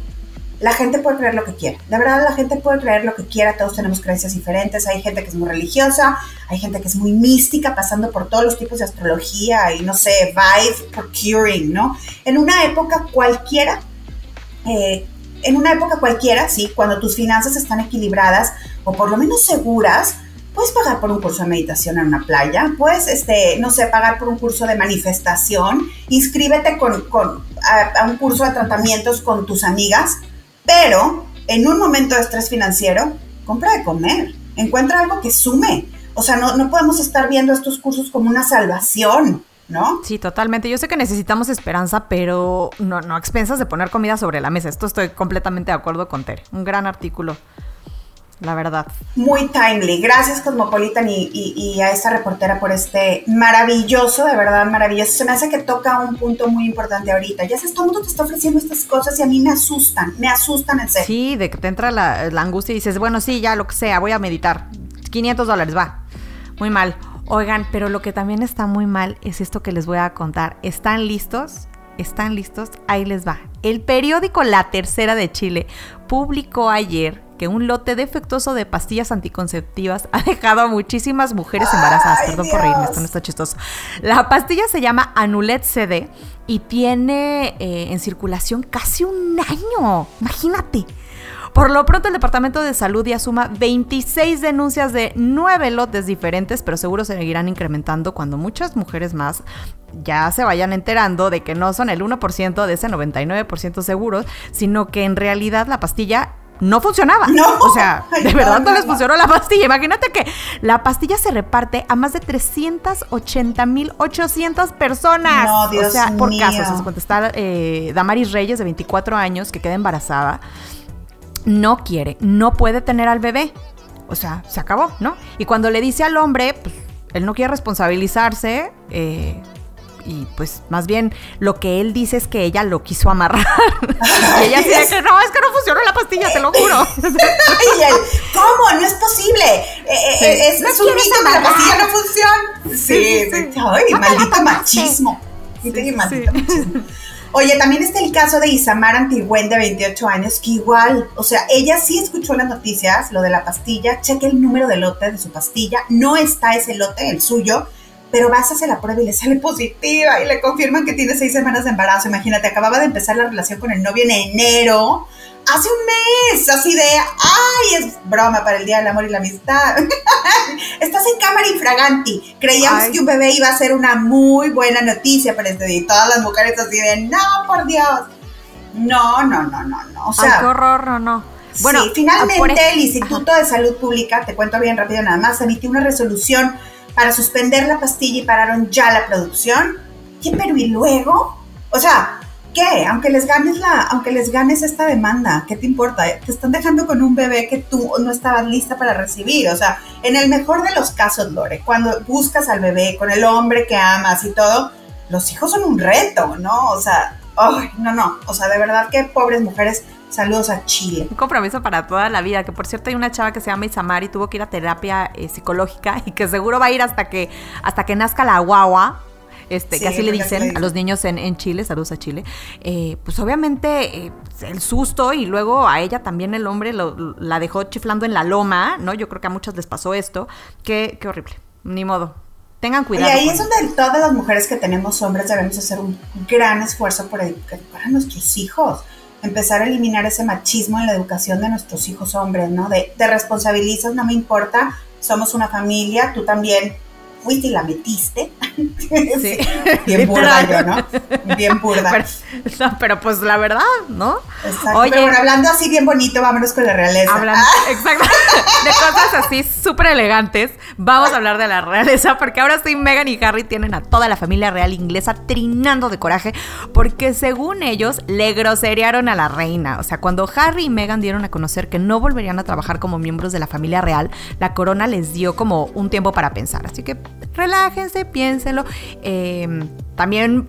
la gente puede creer lo que quiera. De verdad, la gente puede creer lo que quiera. Todos tenemos creencias diferentes. Hay gente que es muy religiosa, hay gente que es muy mística, pasando por todos los tipos de astrología y no sé, vibe procuring, ¿no? En una época cualquiera, eh, en una época cualquiera, sí, cuando tus finanzas están equilibradas o por lo menos seguras, puedes pagar por un curso de meditación en una playa, puedes, este, no sé, pagar por un curso de manifestación, inscríbete con, con a, un curso de tratamientos con tus amigas, pero en un momento de estrés financiero, compra de comer, encuentra algo que sume. O sea, no, no podemos estar viendo estos cursos como una salvación. ¿no? Sí, totalmente. Yo sé que necesitamos esperanza, pero no, no expensas de poner comida sobre la mesa. Esto estoy completamente de acuerdo con Tere. Un gran artículo, la verdad. Muy timely. Gracias, Cosmopolitan, y, a esta reportera por este maravilloso, de verdad maravilloso. Se me hace que toca un punto muy importante ahorita. Ya sabes, todo el mundo te está ofreciendo estas cosas y a mí me asustan, me asustan en serio. Sí, de que te entra la, la angustia y dices, bueno, sí, ya lo que sea, voy a meditar. 500 dólares, va. Muy mal. Oigan, pero lo que también está muy mal es esto que les voy a contar. ¿Están listos? ¿Están listos? Ahí les va. El periódico La Tercera de Chile publicó ayer que un lote defectuoso de pastillas anticonceptivas (laughs) ha dejado a muchísimas mujeres embarazadas. Perdón por reírme, esto no está chistoso. La pastilla se llama Anulet CD y tiene eh, en circulación casi un año. Imagínate. Por lo pronto, el Departamento de Salud ya suma 26 denuncias de nueve lotes diferentes, pero seguro se seguirán incrementando cuando muchas mujeres más ya se vayan enterando de que no son el 1% de ese 99% seguros, sino que en realidad la pastilla no funcionaba. No. O sea, (laughs) de verdad no, les funcionó la pastilla. Imagínate que la pastilla se reparte a más de 380.800 personas. No, Dios o sea, por casos. Sea, está eh, Damaris Reyes, de 24 años, que queda embarazada no quiere, no puede tener al bebé. O sea, se acabó, ¿no? Y cuando le dice al hombre, pues él no quiere responsabilizarse, eh, y pues más bien lo que él dice es que ella lo quiso amarrar. (laughs) y ella dice que no, es que no funcionó la pastilla, te lo juro. (laughs) y él, ¿cómo? No es posible. Eh, eh, es, un mito la pastilla no funciona. Sí, ay, maldito machismo. Sí, maldito (laughs) machismo. Oye, también está el caso de Isamar Antigüen, de 28 años, que igual, o sea, ella sí escuchó las noticias, lo de la pastilla, cheque el número de lote de su pastilla, no está ese lote, el suyo, pero vas a hacer la prueba y le sale positiva y le confirman que tiene seis semanas de embarazo. Imagínate, acababa de empezar la relación con el novio en enero hace un mes, así de, ay, es broma para el Día del Amor y la Amistad. (laughs) Estás en cámara infraganti. Creíamos que un bebé iba a ser una muy buena noticia para este día. Y todas las mujeres así de, no, por Dios. No, no, no, no, no. O sea, qué horror, no, no. Bueno, sí, finalmente el Instituto de Salud Pública, te cuento bien rápido nada más, emitió una resolución para suspender la pastilla y pararon ya la producción. ¿Qué, pero y luego? O sea, ¿qué? Aunque les ganes la, aunque les ganes esta demanda, ¿qué te importa? Te están dejando con un bebé que tú no estabas lista para recibir. O sea, en el mejor de los casos, Lore, cuando buscas al bebé con el hombre que amas y todo, los hijos son un reto, ¿no? O sea, ay, no, no. O sea, de verdad que pobres mujeres. Saludos a Chile. Un compromiso para toda la vida, que por cierto hay una chava que se llama Isamar y tuvo que ir a terapia eh, psicológica (laughs) y que seguro va a ir hasta que, hasta que nazca la guagua, este, que así le dicen a los niños en, Chile, saludos a Chile, eh, pues obviamente eh, el susto y luego a ella también el hombre la dejó chiflando en la loma, ¿no? Yo creo que a muchas les pasó esto. Qué, qué horrible, ni modo. Tengan cuidado. Y ahí es donde todas las mujeres que tenemos hombres debemos hacer un gran esfuerzo por educar a nuestros hijos empezar a eliminar ese machismo en la educación de nuestros hijos hombres, ¿no? De te responsabilizas, no me importa, somos una familia, tú también fuiste y la metiste. (laughs) Sí. Bien burda yo, ¿no? Bien burda. Pero, pero, pues la verdad, ¿no? Exacto. Oye, pero bueno, hablando así bien bonito, vámonos con la realeza. Hablando, exacto. (laughs) De cosas así súper elegantes, vamos a hablar de la realeza, porque ahora sí Meghan y Harry tienen a toda la familia real inglesa trinando de coraje, porque según ellos le groserearon a la reina. O sea, cuando Harry y Meghan dieron a conocer que no volverían a trabajar como miembros de la familia real, la corona les dio como un tiempo para pensar. Así que relájense, piénsenlo. Em, también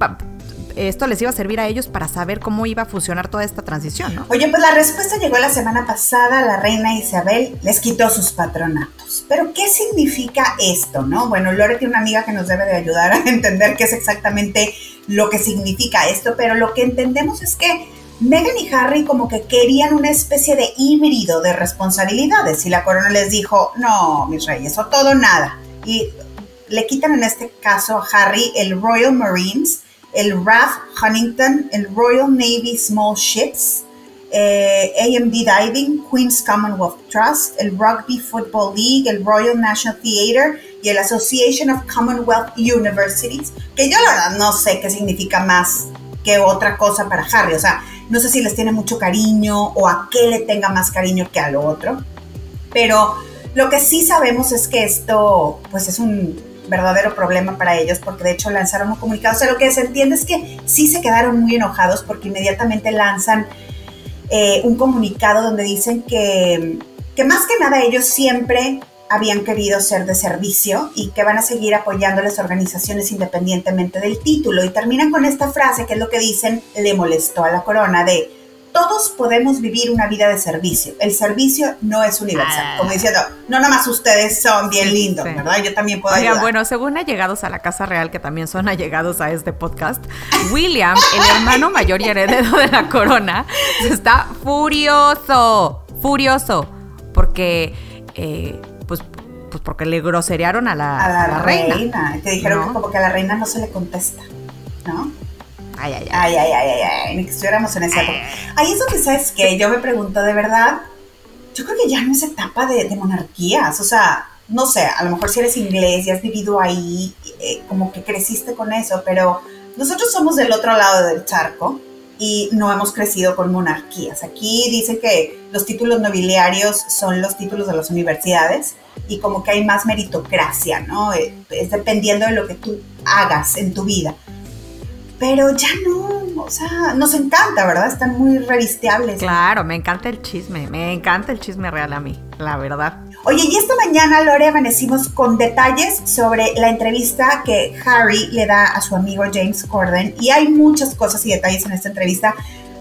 esto les iba a servir a ellos para saber cómo iba a funcionar toda esta transición, ¿no? Oye, pues la respuesta llegó la semana pasada, la reina Isabel les quitó sus patronatos. Pero ¿qué significa esto, no? Bueno, Lore tiene una amiga que nos debe de ayudar a entender qué es exactamente lo que significa esto, pero lo que entendemos es que Meghan y Harry como que querían una especie de híbrido de responsabilidades y la corona les dijo, no, mis reyes, o todo nada. Y le quitan en este caso a Harry el Royal Marines, el RAF Huntington, el Royal Navy Small Ships, eh, AMD Diving, Queen's Commonwealth Trust, el Rugby Football League, el Royal National Theatre y el Association of Commonwealth Universities, que yo la verdad no sé qué significa más que otra cosa para Harry, o sea, no sé si les tiene mucho cariño o a qué le tenga más cariño que a lo otro, pero lo que sí sabemos es que esto pues es un verdadero problema para ellos porque de hecho lanzaron un comunicado, o sea, lo que se entiende es que sí se quedaron muy enojados porque inmediatamente lanzan eh, un comunicado donde dicen que, que más que nada ellos siempre habían querido ser de servicio y que van a seguir apoyando a las organizaciones independientemente del título. Y terminan con esta frase que es lo que dicen, le molestó a la corona de, todos podemos vivir una vida de servicio. El servicio no es universal. Ah. Como diciendo, no nomás ustedes son bien lindos, ¿verdad? Yo también puedo ayudar. bueno, según allegados a la Casa Real, que también son allegados a este podcast, William, el hermano mayor y heredero de la corona, está furioso, furioso, porque... Eh, pues, pues porque le groserearon a la, a la, reina. Te dijeron que como que a la reina no se le contesta, ¿no? Ay, ay, ay. Ay, ay, ay, ay, ay. Ni que estuviéramos en esa época. Ahí es donde, ¿sabes que Yo me pregunto, de verdad, yo creo que ya no es etapa de, de monarquías. O sea, no sé, a lo mejor si eres inglés y has vivido ahí, eh, como que creciste con eso, pero nosotros somos del otro lado del charco y no hemos crecido con monarquías. Aquí dice que los títulos nobiliarios son los títulos de las universidades y como que hay más meritocracia, ¿no? Eh, es dependiendo de lo que tú hagas en tu vida pero ya no, o sea, nos encanta, ¿verdad? Están muy revisteables. Claro, me encanta el chisme, me encanta el chisme real a mí, la verdad. Oye, y esta mañana, Lore, amanecimos con detalles sobre la entrevista que Harry le da a su amigo James Corden, y hay muchas cosas y detalles en esta entrevista,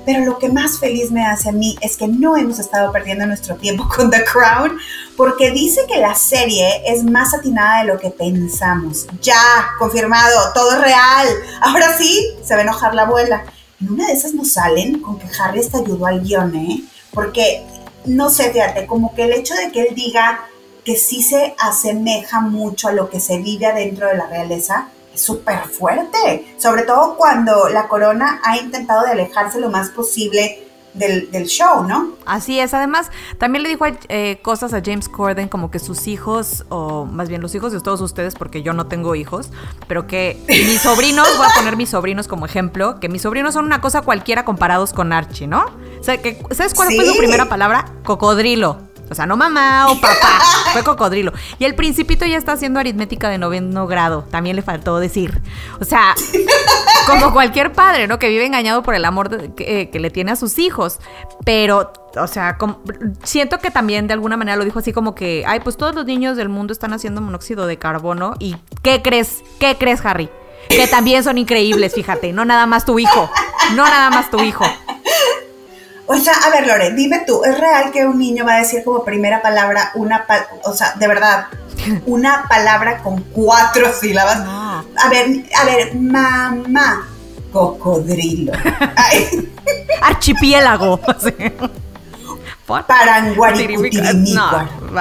pero lo que más feliz me hace a mí es que no hemos estado perdiendo nuestro tiempo con The Crown, porque dice que la serie es más atinada de lo que pensamos. Ya, confirmado, todo real. Ahora sí, se va a enojar la abuela. En una de esas nos salen con que Harry está ayudó al guion, ¿eh? Porque, no sé, fíjate, como que el hecho de que él diga que sí se asemeja mucho a lo que se vive adentro de la realeza, súper fuerte, sobre todo cuando la corona ha intentado de alejarse lo más posible del, show, ¿no? Así es, además también le dijo eh, cosas a James Corden como que sus hijos, o más bien los hijos de todos ustedes, porque yo no tengo hijos, pero que mis (laughs) sobrinos, voy a poner mis sobrinos como ejemplo, que mis sobrinos son una cosa cualquiera comparados con Archie, ¿no? O sea, que, ¿sabes cuál fue su primera palabra? Cocodrilo. O sea, no mamá o papá, (laughs) fue cocodrilo. Y el principito ya está haciendo aritmética de noveno grado, también le faltó decir. O sea, (laughs) como cualquier padre, ¿no? Que vive engañado por el amor que, le tiene a sus hijos. Pero, o sea, siento que también de alguna manera lo dijo así como que, ay, pues todos los niños del mundo están haciendo monóxido de carbono. ¿Y qué crees? ¿Qué crees, Harry? Que también son increíbles, fíjate, no nada más tu hijo, no nada más tu hijo. O sea, a ver, Lore, dime tú, ¿es real que un niño va a decir como primera palabra una, o sea, de verdad, (laughs) una palabra con cuatro sílabas? A ver, a ver, mamá, cocodrilo. (laughs) Archipiélago. (laughs) Paranguaricutirimícuar. No,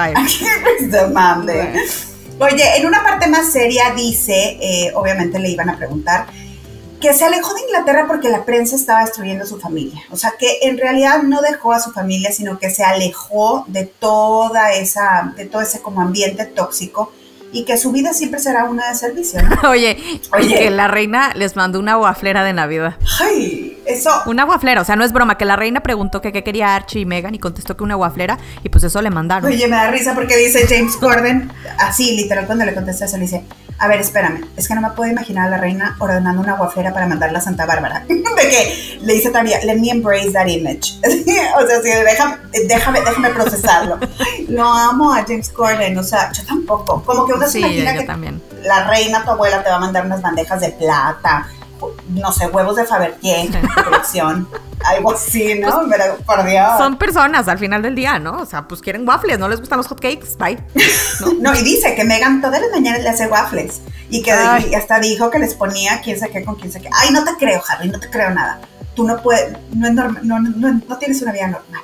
Oye, en una parte más seria dice, eh, obviamente le iban a preguntar, que se alejó de Inglaterra porque la prensa estaba destruyendo su familia. O sea, que en realidad no dejó a su familia, sino que se alejó de toda esa, de todo ese como ambiente tóxico y que su vida siempre será una de servicio, ¿no? (laughs) Oye, Oye, que la reina les mandó una guaflera de Navidad. Ay, eso. Una guaflera, o sea, no es broma, que la reina preguntó que qué quería Archie y Megan y contestó que una guaflera y pues eso le mandaron. Oye, me da risa porque dice James Gordon, así literal cuando le contesté eso, le dice, a ver, espérame, es que no me puedo imaginar a la reina ordenando una guaflera para mandarla a Santa Bárbara. (laughs) de que le dice todavía, let me embrace that image. (laughs) o sea, sí, déjame, déjame, déjame procesarlo. (laughs) Lo amo a James Corden, o sea, yo tampoco. Como que uno se imagina que también. la reina, tu abuela, te va a mandar unas bandejas de plata, no sé, huevos de Fabergé, colección (laughs) algo así, ¿no? Pues, Pero por Dios. Son personas al final del día, ¿no? O sea, pues quieren waffles, no les gustan los hotcakes, bye. (laughs) ¿No? y dice que Megan todas las mañanas le hace waffles y que hasta dijo que les ponía quién sabe qué con quién sabe qué. Ay, no te creo, Harry, no te creo nada. Tú no puedes, no, es normal, no, no, no tienes una vida normal.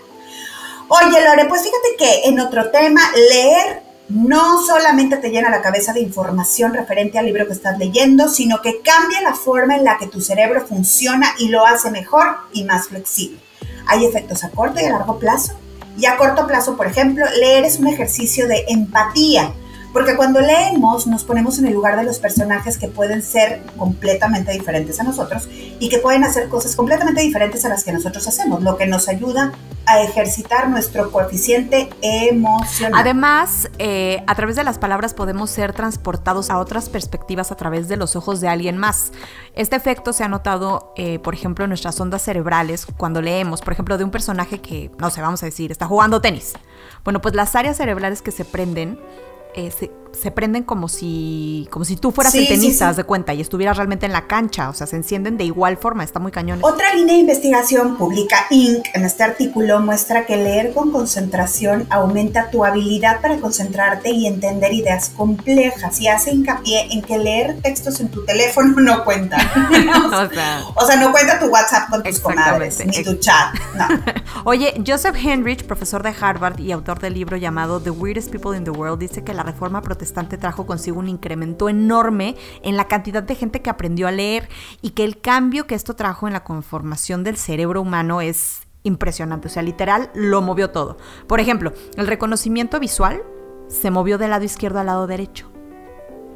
Oye, Lore, pues fíjate que en otro tema, leer no solamente te llena la cabeza de información referente al libro que estás leyendo, sino que cambia la forma en la que tu cerebro funciona y lo hace mejor y más flexible. Hay efectos a corto y a largo plazo. Y a corto plazo, por ejemplo, leer es un ejercicio de empatía porque cuando leemos nos ponemos en el lugar de los personajes que pueden ser completamente diferentes a nosotros y que pueden hacer cosas completamente diferentes a las que nosotros hacemos, lo que nos ayuda a ejercitar nuestro coeficiente emocional. Además, eh, a través de las palabras podemos ser transportados a otras perspectivas a través de los ojos de alguien más. Este efecto se ha notado, eh, por ejemplo, en nuestras ondas cerebrales cuando leemos, por ejemplo, de un personaje que, no sé, vamos a decir, está jugando tenis. Bueno, pues las áreas cerebrales que se prenden eh, se, prenden como si, como si tú fueras el tenista, de cuenta, y estuvieras realmente en la cancha, o sea, se encienden de igual forma, está muy cañón. Otra línea de investigación publica Inc. en este artículo muestra que leer con concentración aumenta tu habilidad para concentrarte y entender ideas complejas y hace hincapié en que leer textos en tu teléfono (laughs) no cuenta. (laughs) (laughs) o, sea, no cuenta tu WhatsApp con tus comadres, ni tu chat, no. Oye, Joseph Henrich, profesor de Harvard y autor del libro llamado The Weirdest People in the World, dice que la reforma protestante trajo consigo un incremento enorme en la cantidad de gente que aprendió a leer y que el cambio que esto trajo en la conformación del cerebro humano es impresionante. O sea, literal, lo movió todo. Por ejemplo, el reconocimiento visual se movió del lado izquierdo al lado derecho.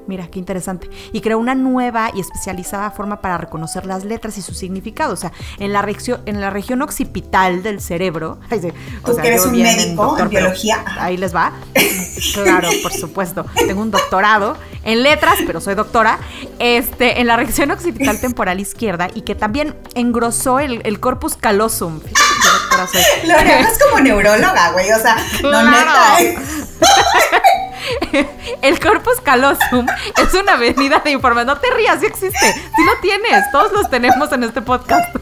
Mira, qué interesante. Y creó una nueva y especializada forma para reconocer las letras y su significado. O sea, en la, región, en la región occipital del cerebro. (laughs) Tú que eres un médico en biología. Ahí les va. (laughs) claro, por supuesto. Tengo un doctorado en letras, pero soy doctora. Este, en la región occipital temporal izquierda y que también engrosó el, corpus callosum. (laughs) Lorena es como neuróloga, güey. O sea, no neta. (laughs) el corpus callosum es una avenida de información. No te rías, sí existe. Sí lo tienes. Todos los tenemos en este podcast.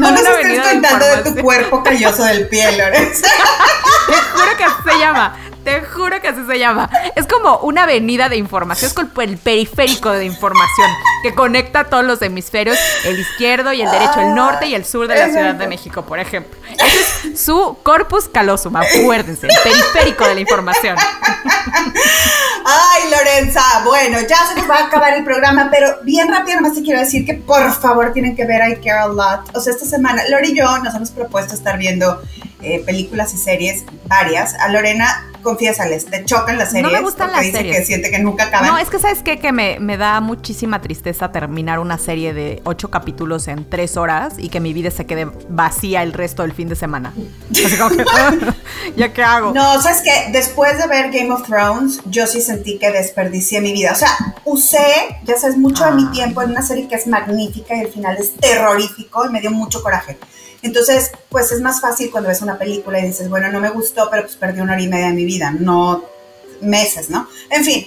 no nos estés contando de, tu cuerpo calloso del pie, Lorenza. (laughs) te juro que así se llama. Te juro que así se llama. Es como una avenida de información. Es como el periférico de información que conecta todos los hemisferios, el izquierdo y el derecho, el norte y el sur de la Ciudad de México, por ejemplo. Ese es su corpus callosum, acuérdense, el periférico de la información. Ay, Lorenza, bueno, ya se nos va a acabar el programa, pero bien rápido nomás te quiero decir que por favor tienen que ver I Care a Lot. O sea, esta semana Lori y yo nos hemos propuesto estar viendo eh, películas y series varias. A Lorena, confiésales, te chocan las series. No me gustan las dice series. que siente que nunca acaban. No, es que sabes qué? que me, me, da muchísima tristeza terminar una serie de ocho capítulos en tres horas y que mi vida se quede vacía el resto del fin de semana. Así como que, (laughs) ¿ya qué hago? No, sabes que después de ver Game of Thrones, yo sí sentí que desperdicié mi vida. O sea, usé, ya sabes, mucho de mi ah. tiempo en una serie que es magnífica y el final es terrorífico y me dio mucho coraje. Entonces, pues es más fácil cuando ves una película y dices, bueno, no me gustó, pero pues perdí una hora y media de mi vida, no meses, ¿no? En fin,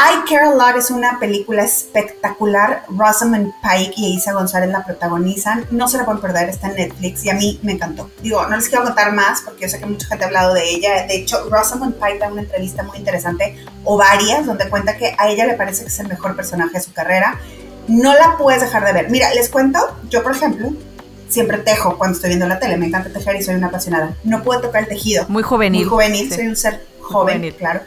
I Care a Lot es una película espectacular. Rosamund Pike y Isa González la protagonizan. No se la pueden perder, está en Netflix y a mí me encantó. Digo, no les quiero contar más porque yo sé que mucha gente ha hablado de ella. De hecho, Rosamund Pike da una entrevista muy interesante, o varias, donde cuenta que a ella le parece que es el mejor personaje de su carrera. No la puedes dejar de ver. Mira, les cuento, yo por ejemplo, siempre tejo cuando estoy viendo la tele, me encanta tejer y soy una apasionada. No puedo tocar el tejido. Muy juvenil. Muy juvenil, soy un ser joven, claro.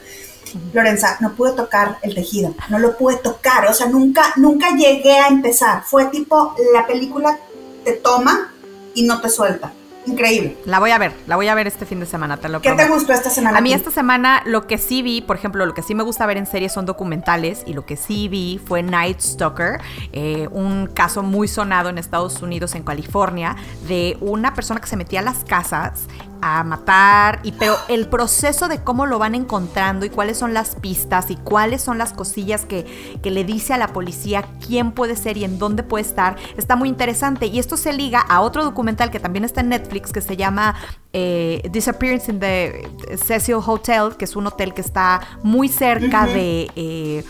Lorenza, no pude tocar el tejido, no lo pude tocar, o sea, nunca, nunca llegué a empezar. Fue tipo, la película te toma y no te suelta. Increíble. La voy a ver, la voy a ver este fin de semana, te lo ¿Qué te gustó esta semana? A mí esta semana lo que sí vi, por ejemplo, lo que sí me gusta ver en series son documentales y lo que sí vi fue Night Stalker, eh, un caso muy sonado en Estados Unidos, en California, de una persona que se metía a las casas a matar, y, pero el proceso de cómo lo van encontrando y cuáles son las pistas y cuáles son las cosillas que, que le dice a la policía quién puede ser y en dónde puede estar, está muy interesante. Y esto se liga a otro documental que también está en Netflix que se llama eh, Disappearance in the Cecil Hotel, que es un hotel que está muy cerca de... Eh,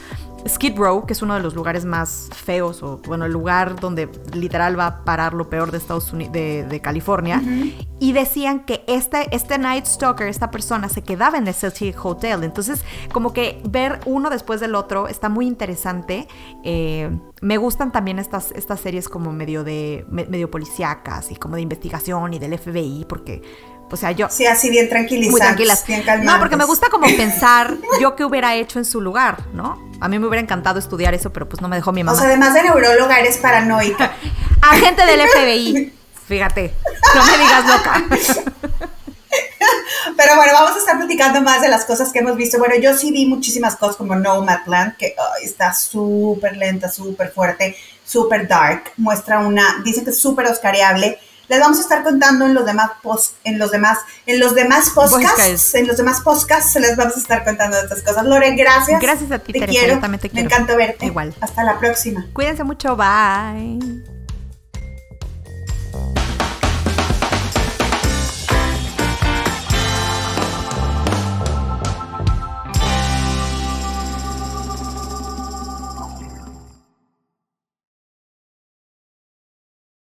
Skid Row, que es uno de los lugares más feos, o bueno, el lugar donde literal va a parar lo peor de Estados Unidos, de, California, y decían que este, este Night Stalker, esta persona, se quedaba en el Cecil Hotel. Entonces, como que ver uno después del otro está muy interesante. Eh, me gustan también estas, estas series como medio de medio policíacas y como de investigación y del FBI, porque o sea, yo... Sí, así bien tranquilizadas. Muy tranquilas. Bien No, porque me gusta como (laughs) pensar yo qué hubiera hecho en su lugar, ¿no? A mí me hubiera encantado estudiar eso, pero pues no me dejó mi mamá. O sea, además de neuróloga, eres paranoica. (laughs) Agente del FBI. Fíjate, no me digas loca. (laughs) Pero bueno, vamos a estar platicando más de las cosas que hemos visto. Bueno, yo sí vi muchísimas cosas como Nomadland, que está súper lenta, súper fuerte, súper dark. Muestra una, dice que es súper oscariable. Les vamos a estar contando en los demás post, en los demás, en los demás podcasts, en los demás podcasts se les vamos a estar contando estas cosas. Loren, gracias. Gracias a ti, te quiero. Me encanta verte. Igual. Hasta la próxima. Cuídense mucho. Bye.